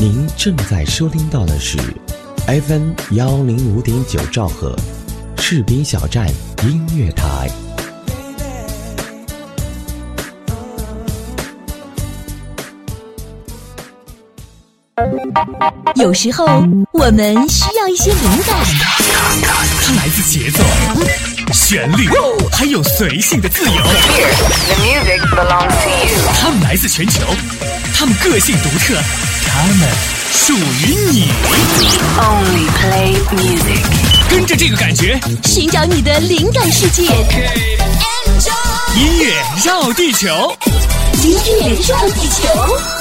您正在收听到的是 FM 幺零五点九兆赫，士兵小站音乐台。有时候我们需要一些灵感，它来自节奏、旋律，还有随性的自由。The music belongs to you. 它们来自全球，他们个性独特，他们属于你。Only play music. 跟着这个感觉，寻找你的灵感世界。音乐绕地球。音乐绕地球。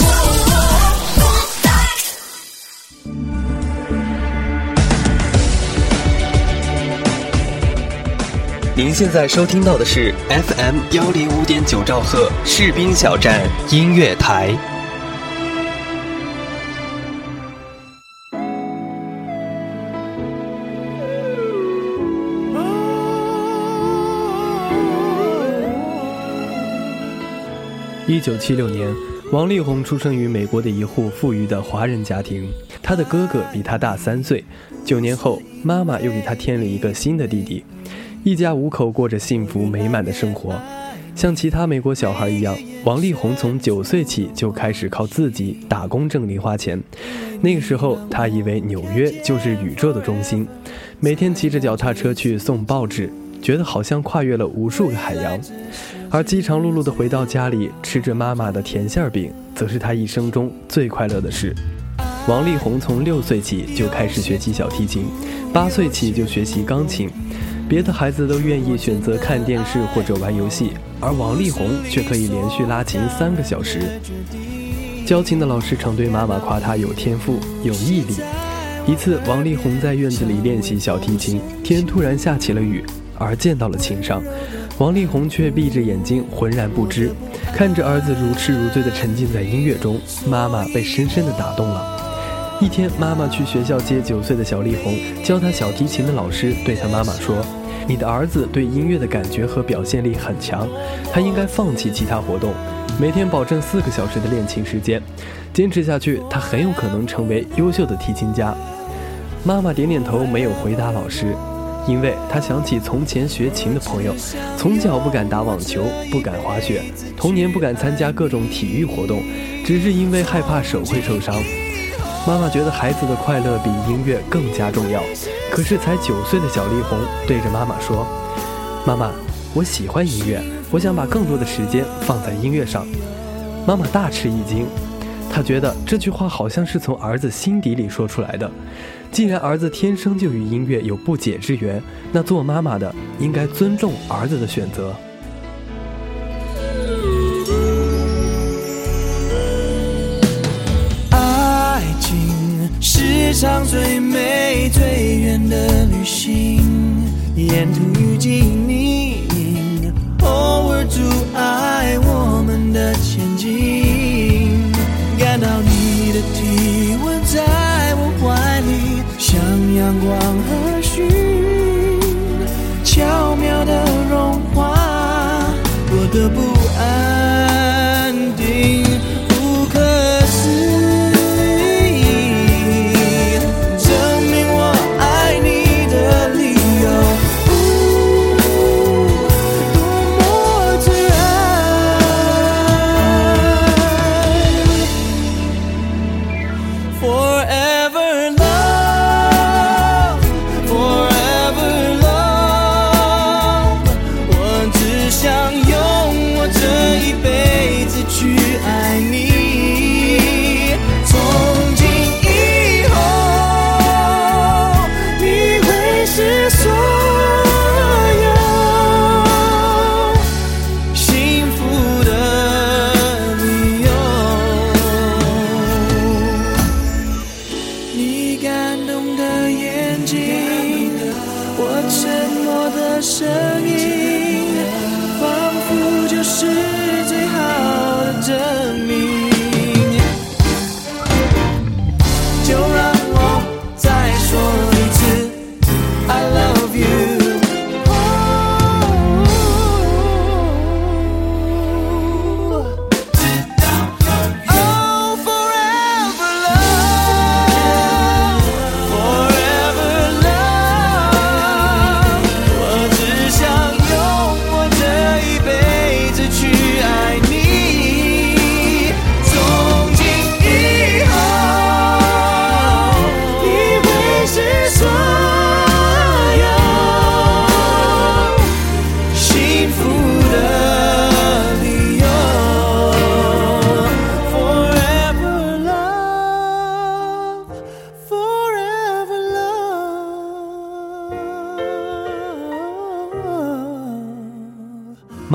您现在收听到的是 FM 幺零五点九兆赫士兵小站音乐台。一九七六年，王力宏出生于美国的一户富裕的华人家庭。他的哥哥比他大三岁。九年后，妈妈又给他添了一个新的弟弟，一家五口过着幸福美满的生活。像其他美国小孩一样，王力宏从九岁起就开始靠自己打工挣零花钱。那个时候，他以为纽约就是宇宙的中心，每天骑着脚踏车去送报纸，觉得好像跨越了无数个海洋。而饥肠辘辘地回到家里，吃着妈妈的甜馅饼，则是他一生中最快乐的事。王力宏从六岁起就开始学习小提琴，八岁起就学习钢琴。别的孩子都愿意选择看电视或者玩游戏，而王力宏却可以连续拉琴三个小时。教琴的老师常对妈妈夸他有天赋、有毅力。一次，王力宏在院子里练习小提琴，天突然下起了雨，而溅到了琴上。王力宏却闭着眼睛，浑然不知，看着儿子如痴如醉地沉浸在音乐中，妈妈被深深地打动了。一天，妈妈去学校接九岁的小丽红，教她小提琴的老师对她妈妈说：“你的儿子对音乐的感觉和表现力很强，他应该放弃其他活动，每天保证四个小时的练琴时间，坚持下去，他很有可能成为优秀的提琴家。”妈妈点点头，没有回答老师。因为他想起从前学琴的朋友，从小不敢打网球，不敢滑雪，童年不敢参加各种体育活动，只是因为害怕手会受伤。妈妈觉得孩子的快乐比音乐更加重要。可是才九岁的小丽红对着妈妈说：“妈妈，我喜欢音乐，我想把更多的时间放在音乐上。”妈妈大吃一惊，她觉得这句话好像是从儿子心底里说出来的。既然儿子天生就与音乐有不解之缘，那做妈妈的应该尊重儿子的选择。是场最美最远的旅行，沿途遇见你，偶尔阻碍我们的前进。感到你的体温在我怀里，像阳光和煦，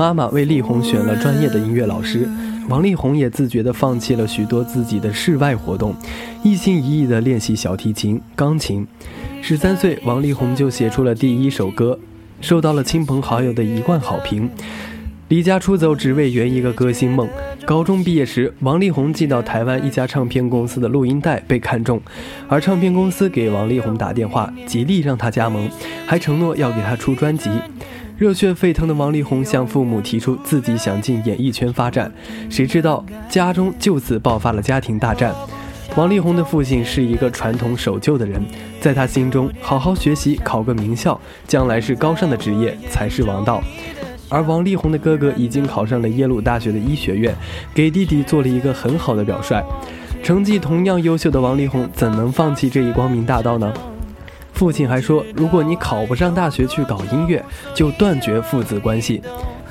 妈妈为力宏选了专业的音乐老师，王力宏也自觉地放弃了许多自己的室外活动，一心一意地练习小提琴、钢琴。十三岁，王力宏就写出了第一首歌，受到了亲朋好友的一贯好评。离家出走，只为圆一个歌星梦。高中毕业时，王力宏寄到台湾一家唱片公司的录音带被看中，而唱片公司给王力宏打电话，极力让他加盟，还承诺要给他出专辑。热血沸腾的王力宏向父母提出自己想进演艺圈发展，谁知道家中就此爆发了家庭大战。王力宏的父亲是一个传统守旧的人，在他心中，好好学习，考个名校，将来是高尚的职业才是王道。而王力宏的哥哥已经考上了耶鲁大学的医学院，给弟弟做了一个很好的表率。成绩同样优秀的王力宏怎能放弃这一光明大道呢？父亲还说，如果你考不上大学去搞音乐，就断绝父子关系。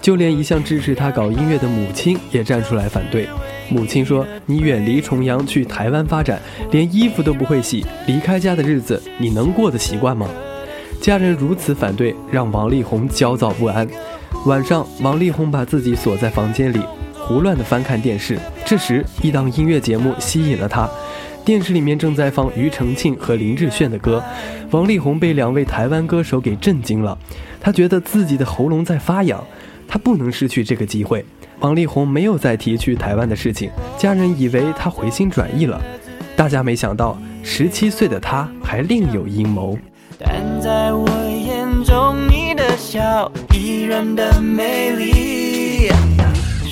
就连一向支持他搞音乐的母亲也站出来反对。母亲说：“你远离重阳去台湾发展，连衣服都不会洗，离开家的日子你能过得习惯吗？”家人如此反对，让王力宏焦躁不安。晚上，王力宏把自己锁在房间里，胡乱地翻看电视。这时，一档音乐节目吸引了他。电视里面正在放庾澄庆和林志炫的歌，王力宏被两位台湾歌手给震惊了。他觉得自己的喉咙在发痒，他不能失去这个机会。王力宏没有再提去台湾的事情，家人以为他回心转意了。大家没想到，十七岁的他还另有阴谋。但在我眼中，你的笑依然的美丽。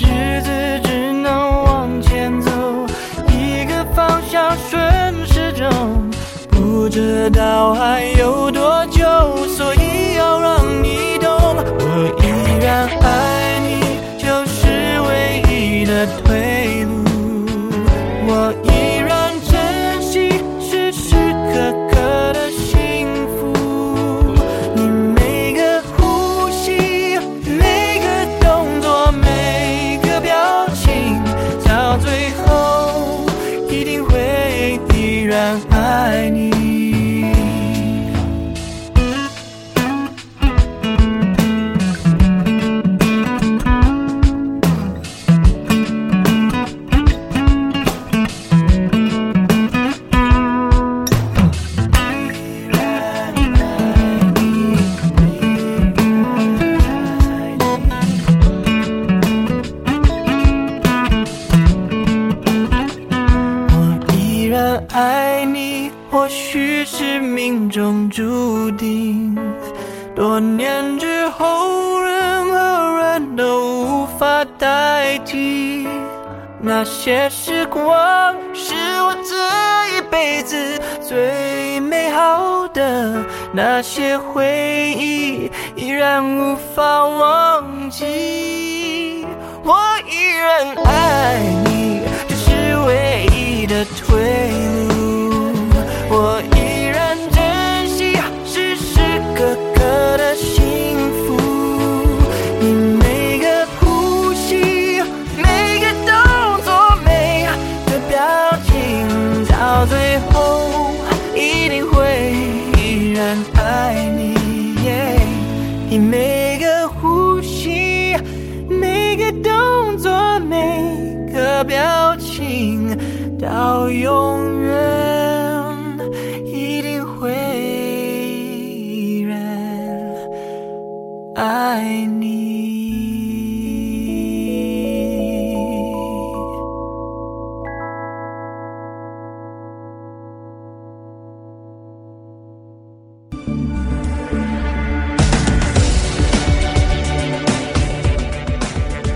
日子方向顺时钟，不知道还有多久，所以要让你懂，我依然爱你，就是唯一的退路。依然爱你。些时光是我这一辈子最美好的，那些回忆依然无法忘记。我依然爱你，这是唯一的退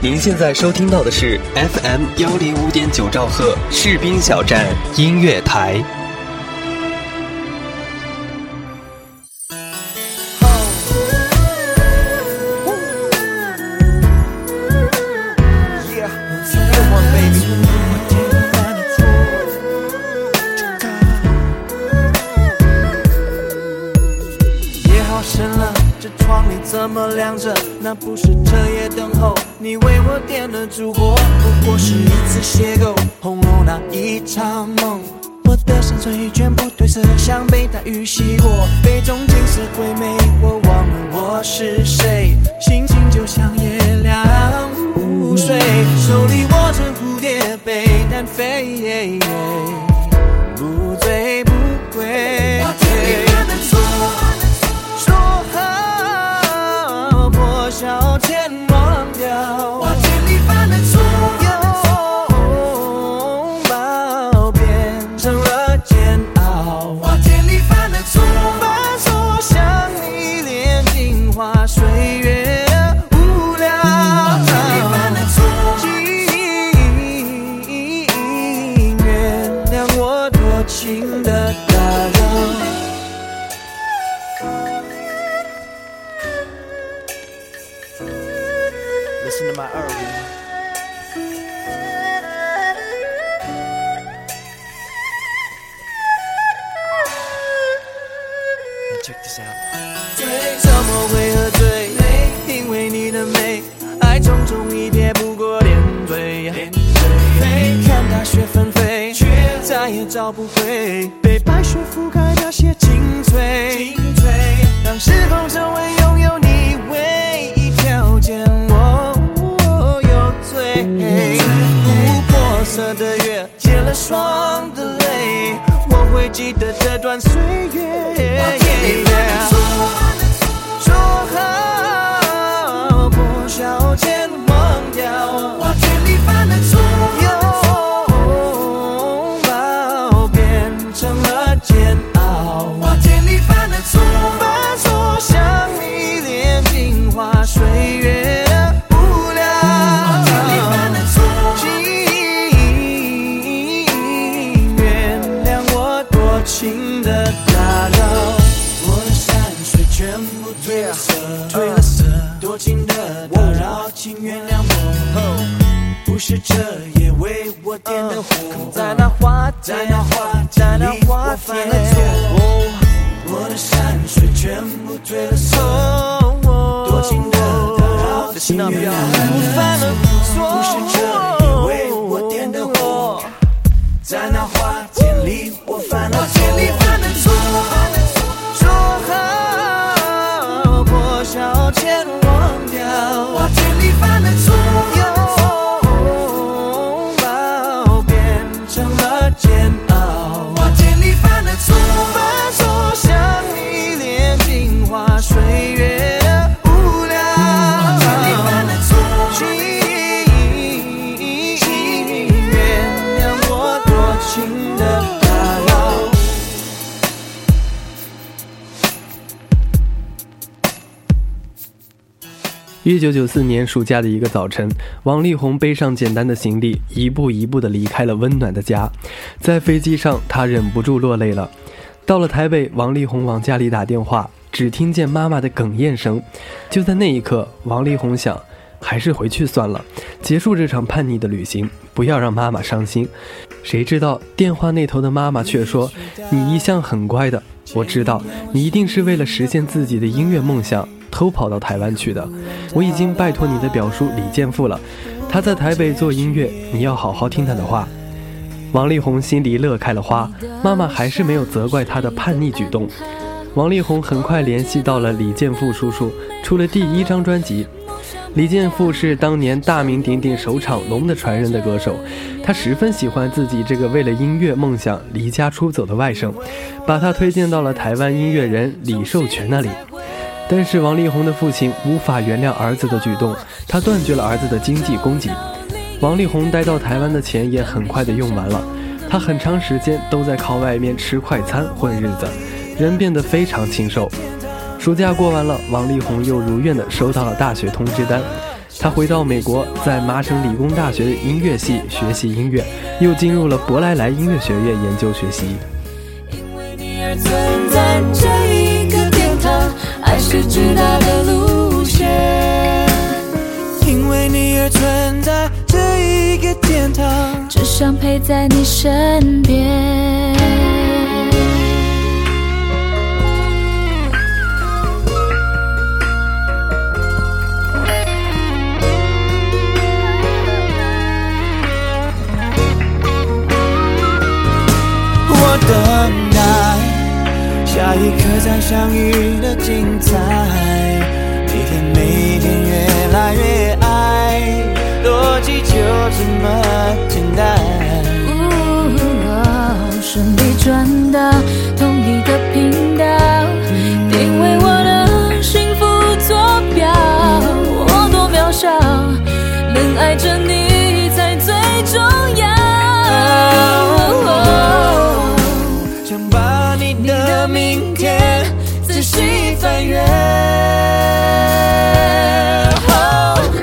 您现在收听到的是 FM 幺零五点九兆赫士兵小站音乐台。手里握着蝴蝶杯，单飞，this out. 怎么会喝醉？因为你的美，爱匆匆一瞥，不过点缀。看大雪纷飞，却再也找不回被白雪覆盖那些精粹。让时空成为拥有你唯一条件，我有罪。琥珀色的月，结了霜的泪，我会记得这段岁月。说好破晓前忘掉，把天里般的错拥抱变成了煎熬，把天里般的错反锁向你炼精华岁月的无聊，把天里般的错请原谅我多情的请原谅我。不是这夜为我点的火，在那花在那花在那花我犯了错。我的山水全部褪了色，多情的打扰，请原谅一九九四年暑假的一个早晨，王力宏背上简单的行李，一步一步地离开了温暖的家。在飞机上，他忍不住落泪了。到了台北，王力宏往家里打电话，只听见妈妈的哽咽声。就在那一刻，王力宏想，还是回去算了，结束这场叛逆的旅行，不要让妈妈伤心。谁知道电话那头的妈妈却说：“你一向很乖的，我知道你一定是为了实现自己的音乐梦想。”偷跑到台湾去的，我已经拜托你的表叔李健富了，他在台北做音乐，你要好好听他的话。王力宏心里乐开了花，妈妈还是没有责怪他的叛逆举动。王力宏很快联系到了李健富叔叔，出了第一张专辑。李健富是当年大名鼎鼎首场《龙的传人》的歌手，他十分喜欢自己这个为了音乐梦想离家出走的外甥，把他推荐到了台湾音乐人李寿全那里。但是王力宏的父亲无法原谅儿子的举动，他断绝了儿子的经济供给。王力宏待到台湾的钱也很快的用完了，他很长时间都在靠外面吃快餐混日子，人变得非常清瘦。暑假过完了，王力宏又如愿的收到了大学通知单，他回到美国，在麻省理工大学的音乐系学习音乐，又进入了伯莱莱音乐学院研究学习。因为你而存在这一个天堂，爱是直达的路线。因为你而存在这一个天堂，只想陪在你身边。一刻在相遇的精彩，每天每天越来越爱，逻辑就这么简单。哦顺利转到同一个频道细翻阅。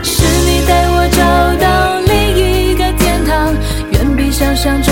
是你带我找到另一个天堂，远比想象中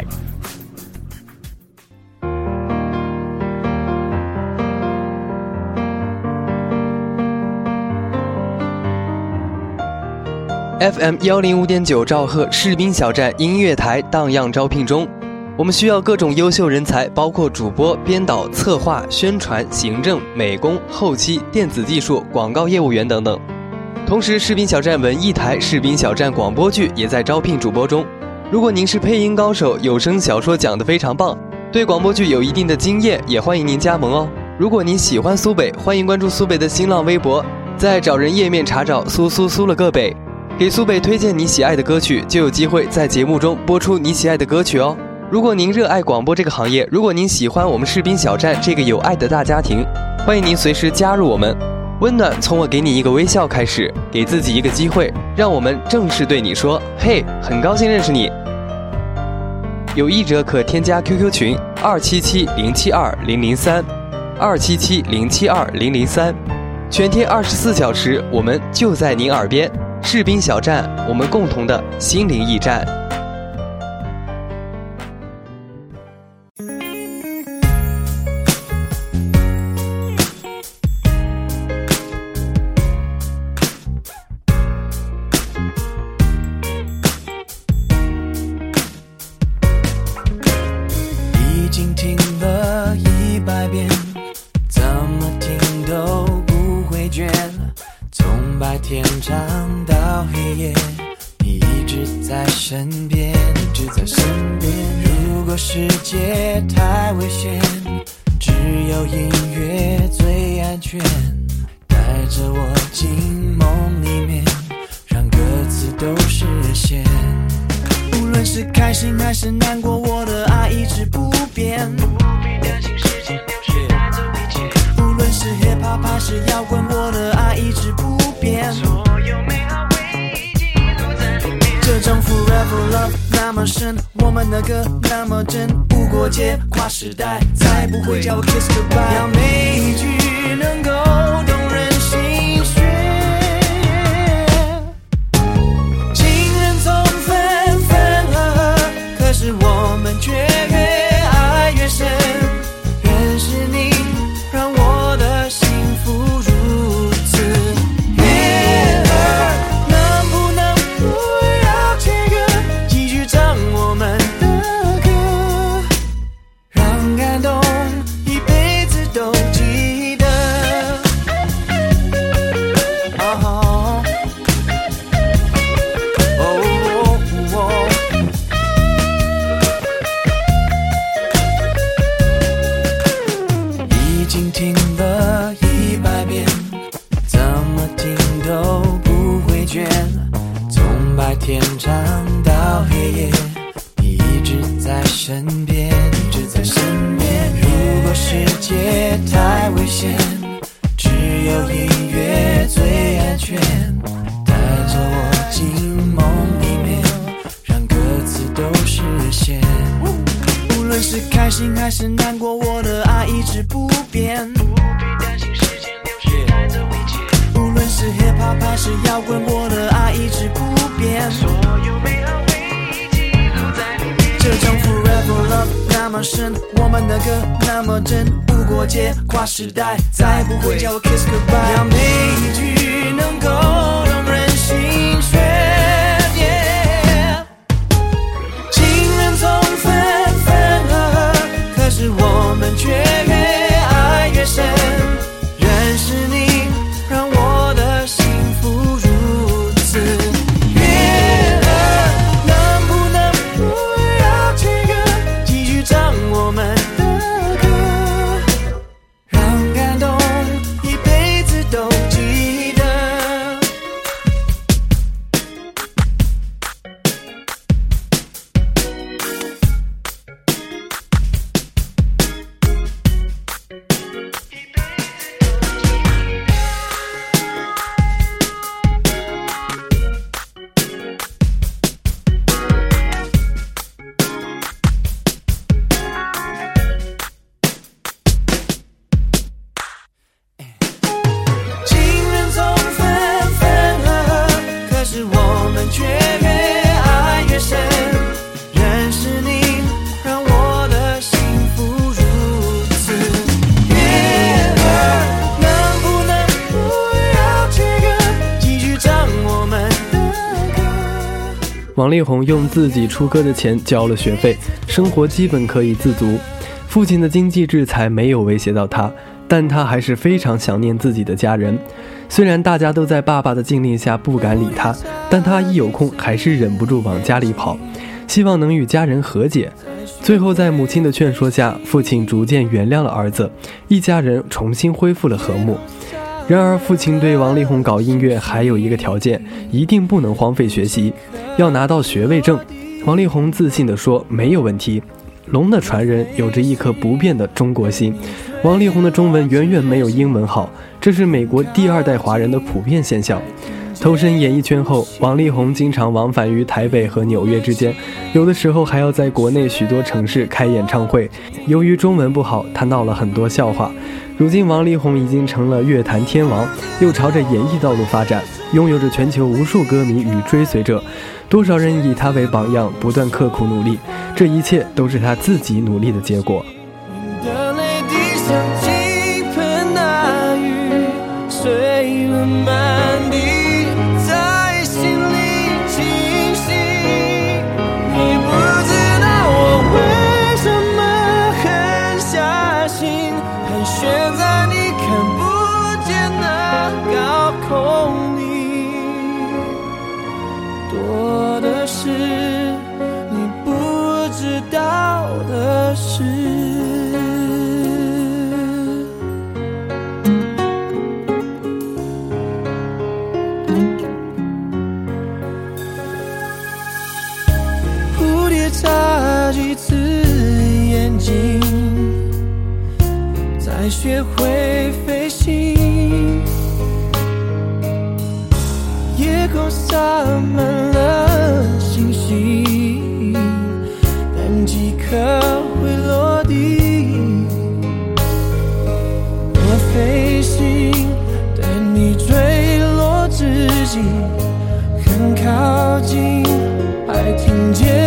FM 幺零五点九兆赫士兵小站音乐台荡漾招聘中，我们需要各种优秀人才，包括主播、编导、策划、宣传、行政、美工、后期、电子技术、广告业务员等等。同时，士兵小站文艺台、士兵小站广播剧也在招聘主播中。如果您是配音高手，有声小说讲得非常棒，对广播剧有一定的经验，也欢迎您加盟哦。如果您喜欢苏北，欢迎关注苏北的新浪微博，在找人页面查找“苏苏苏了个北”。给苏北推荐你喜爱的歌曲，就有机会在节目中播出你喜爱的歌曲哦。如果您热爱广播这个行业，如果您喜欢我们士兵小站这个有爱的大家庭，欢迎您随时加入我们。温暖从我给你一个微笑开始，给自己一个机会，让我们正式对你说：“嘿，很高兴认识你。”有意者可添加 QQ 群二七七零七二零零三，二七七零七二零零三，全天二十四小时，我们就在您耳边。士兵小站，我们共同的心灵驿站。开心还是难过，我的爱一直不变。不必担心时间流逝，带着理解无论是 hip hop 还是摇滚，我的爱一直不变。所有美好回忆记录在里面这种 forever love 那么深，我们的歌那么真，无国界，跨时代，再不会叫我 kiss goodbye。要每一句能够这种 forever love 那么深，我们的歌那么真，无国界，跨时代，再不会叫我 kiss goodbye。要每一句能够动人心弦。yeah 情人总分分合合，可是我们却歌？王力宏用自己出歌的钱交了学费，生活基本可以自足。父亲的经济制裁没有威胁到他，但他还是非常想念自己的家人。虽然大家都在爸爸的禁令下不敢理他，但他一有空还是忍不住往家里跑，希望能与家人和解。最后，在母亲的劝说下，父亲逐渐原谅了儿子，一家人重新恢复了和睦。然而，父亲对王力宏搞音乐还有一个条件，一定不能荒废学习，要拿到学位证。王力宏自信地说：“没有问题。”龙的传人有着一颗不变的中国心。王力宏的中文远远没有英文好，这是美国第二代华人的普遍现象。投身演艺圈后，王力宏经常往返于台北和纽约之间，有的时候还要在国内许多城市开演唱会。由于中文不好，他闹了很多笑话。如今，王力宏已经成了乐坛天王，又朝着演艺道路发展，拥有着全球无数歌迷与追随者。多少人以他为榜样，不断刻苦努力，这一切都是他自己努力的结果。满地，飞行，带你坠落之际，很靠近，还听见。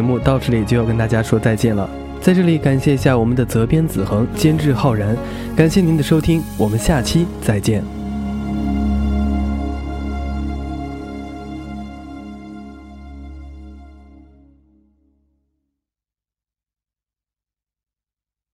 节目到这里就要跟大家说再见了。在这里感谢一下我们的责编子恒监制浩然感谢您的收听我们下期再见。